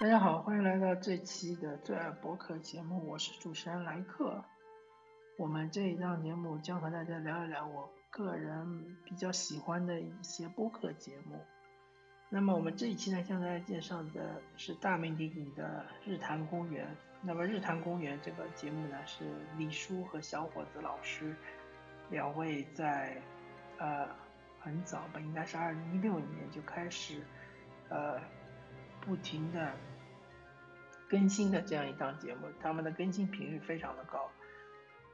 大家好，欢迎来到这期的最爱博客节目，我是主持人莱克。我们这一档节目将和大家聊一聊我个人比较喜欢的一些播客节目。那么我们这一期呢，向大家介绍的是大名鼎鼎的日坛公园。那么日坛公园这个节目呢，是李叔和小伙子老师两位在呃很早吧，应该是二零一六年就开始呃不停的。更新的这样一档节目，他们的更新频率非常的高，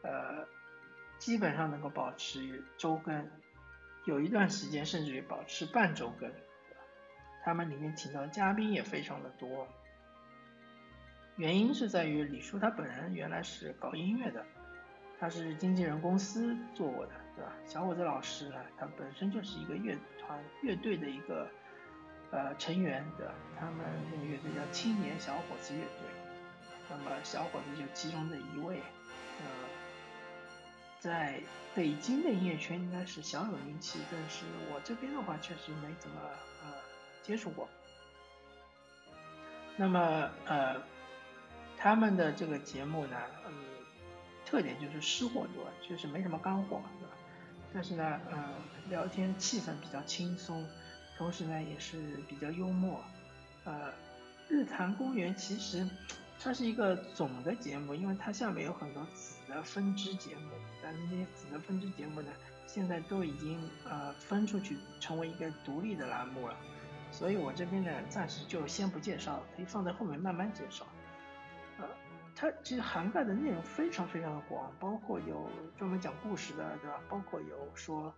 呃，基本上能够保持周更，有一段时间甚至于保持半周更。他们里面请到的嘉宾也非常的多，原因是在于李叔他本人原来是搞音乐的，他是经纪人公司做过的，对吧？小伙子老师呢，他本身就是一个乐团乐队的一个。呃，成员的他们那个乐队叫青年小伙子乐队，那么小伙子就其中的一位，呃，在北京的音乐圈应该是小有名气，但是我这边的话确实没怎么呃接触过。那么呃，他们的这个节目呢，嗯，特点就是吃货多，就是没什么干货，对吧？但是呢，呃，聊天气氛比较轻松。同时呢，也是比较幽默，呃，日坛公园其实它是一个总的节目，因为它下面有很多子的分支节目，但那些子的分支节目呢，现在都已经呃分出去成为一个独立的栏目了，所以我这边呢暂时就先不介绍了，可以放在后面慢慢介绍。呃，它其实涵盖的内容非常非常的广，包括有专门讲故事的，对吧？包括有说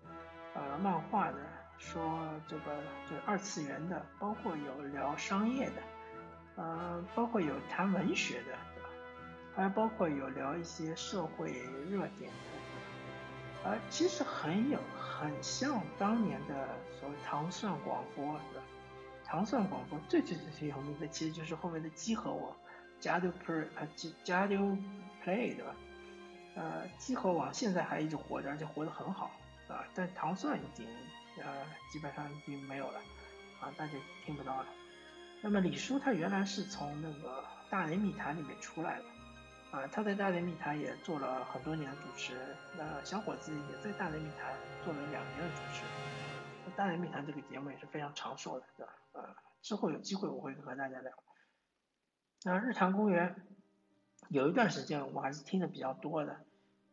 呃漫画的。说这个就二次元的，包括有聊商业的，呃，包括有谈文学的，还包括有聊一些社会热点的，呃，其实很有很像当年的所谓糖蒜广播，对吧？糖蒜广播最最最最有名的其实就是后面的机核网，加丢 play 啊，加丢 play 对吧？呃，鸡和网现在还一直活着，而且活得很好啊，但糖蒜已经。呃，基本上已经没有了，啊，大家听不到了。那么李叔他原来是从那个大雷密谈里面出来的，啊，他在大雷密谈也做了很多年的主持人。那小伙子也在大雷密谈做了两年的主持人。大雷密谈这个节目也是非常长寿的，对吧？呃，之后有机会我会和大家聊。那日坛公园有一段时间我还是听的比较多的，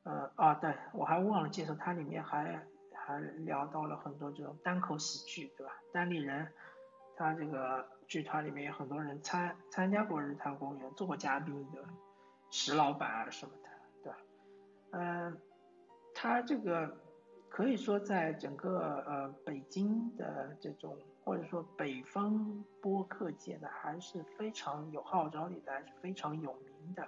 呃，啊，对我还忘了介绍，它里面还。还聊到了很多这种单口喜剧，对吧？单立人，他这个剧团里面有很多人参参加过日坛公园，做过嘉宾的，石老板啊什么的，对吧？嗯，他这个可以说在整个呃北京的这种或者说北方播客界呢，还是非常有号召力的，还是非常有名的。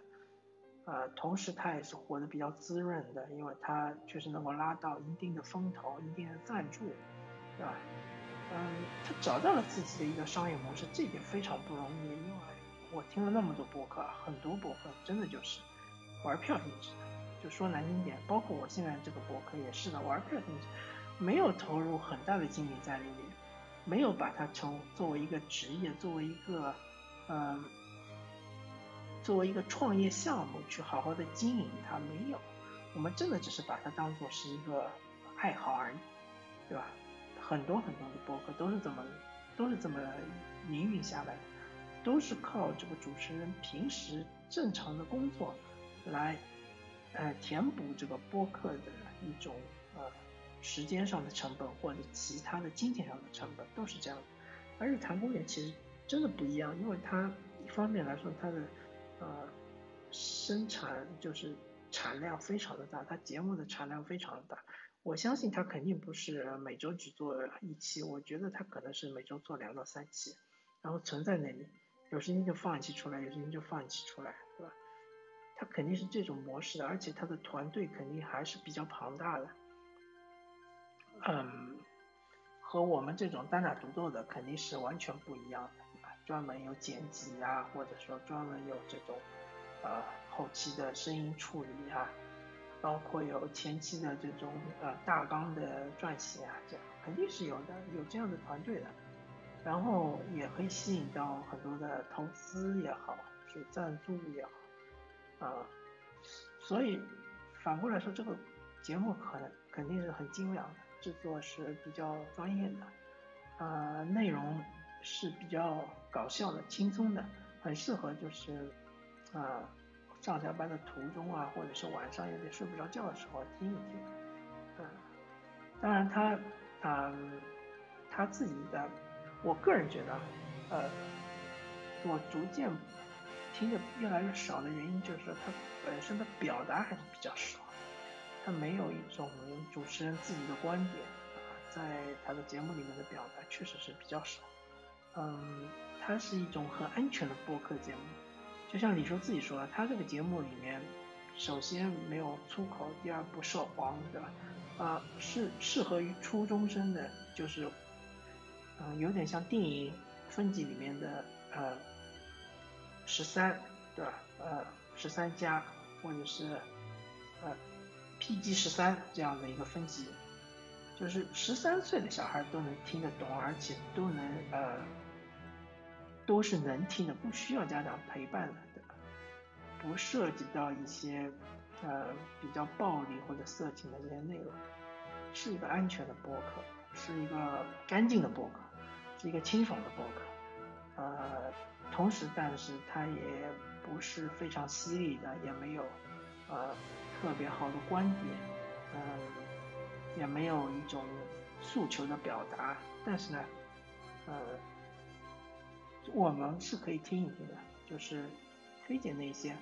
呃，同时他也是活得比较滋润的，因为他确实能够拉到一定的风投、一定的赞助，对吧？嗯，他找到了自己的一个商业模式，这点非常不容易。因为我听了那么多博客，很多博客真的就是玩票性质的，就说难听点，包括我现在这个博客也是的，玩票性质，没有投入很大的精力在里面，没有把它成作为一个职业，作为一个，嗯。作为一个创业项目去好好的经营它没有，我们真的只是把它当做是一个爱好而已，对吧？很多很多的博客都是这么都是这么营运下来的，都是靠这个主持人平时正常的工作来呃填补这个播客的一种呃时间上的成本或者其他的金钱上的成本都是这样的。而日坛公园其实真的不一样，因为它一方面来说它的呃，生产就是产量非常的大，它节目的产量非常的大。我相信它肯定不是每周只做一期，我觉得它可能是每周做两到三期，然后存在那里，有时间就放一期出来，有时间就放一期出来，对吧？它肯定是这种模式的，而且它的团队肯定还是比较庞大的。嗯，和我们这种单打独斗的肯定是完全不一样的。专门有剪辑啊，或者说专门有这种呃后期的声音处理啊，包括有前期的这种呃大纲的撰写啊，这样肯定是有的，有这样的团队的。然后也可以吸引到很多的投资也好，是赞助也好，啊，所以反过来说，这个节目可能肯定是很精良的，制作是比较专业的，啊，内容是比较搞笑的、轻松的，很适合就是啊上下班的途中啊，或者是晚上有点睡不着觉的时候听一听，嗯，当然他啊他自己的。我个人觉得，呃，我逐渐听的越来越少的原因，就是他本身的表达还是比较少，他没有一种主持人自己的观点啊，在他的节目里面的表达确实是比较少。嗯，它是一种很安全的播客节目，就像李叔自己说的，他这个节目里面，首先没有粗口，第二不涉黄，对吧？啊，是适合于初中生的，就是。嗯，有点像电影分级里面的呃十三，对吧？呃十三加或者是呃 PG 十三这样的一个分级，就是十三岁的小孩都能听得懂，而且都能呃都是能听的，不需要家长陪伴的，不涉及到一些呃比较暴力或者色情的这些内容，是一个安全的播客，是一个干净的播客。是一个清爽的播客，呃，同时，但是它也不是非常犀利的，也没有呃特别好的观点，嗯，也没有一种诉求的表达，但是呢，呃，我们是可以听一听的，就是推荐那些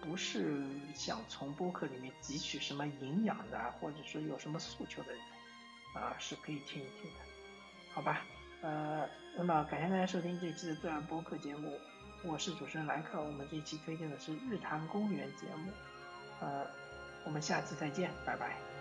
不是想从播客里面汲取什么营养的，或者说有什么诉求的人，啊，是可以听一听的，好吧？呃，那么感谢大家收听这期的自然播客节目，我是主持人莱克。我们这一期推荐的是日坛公园节目，呃，我们下期再见，拜拜。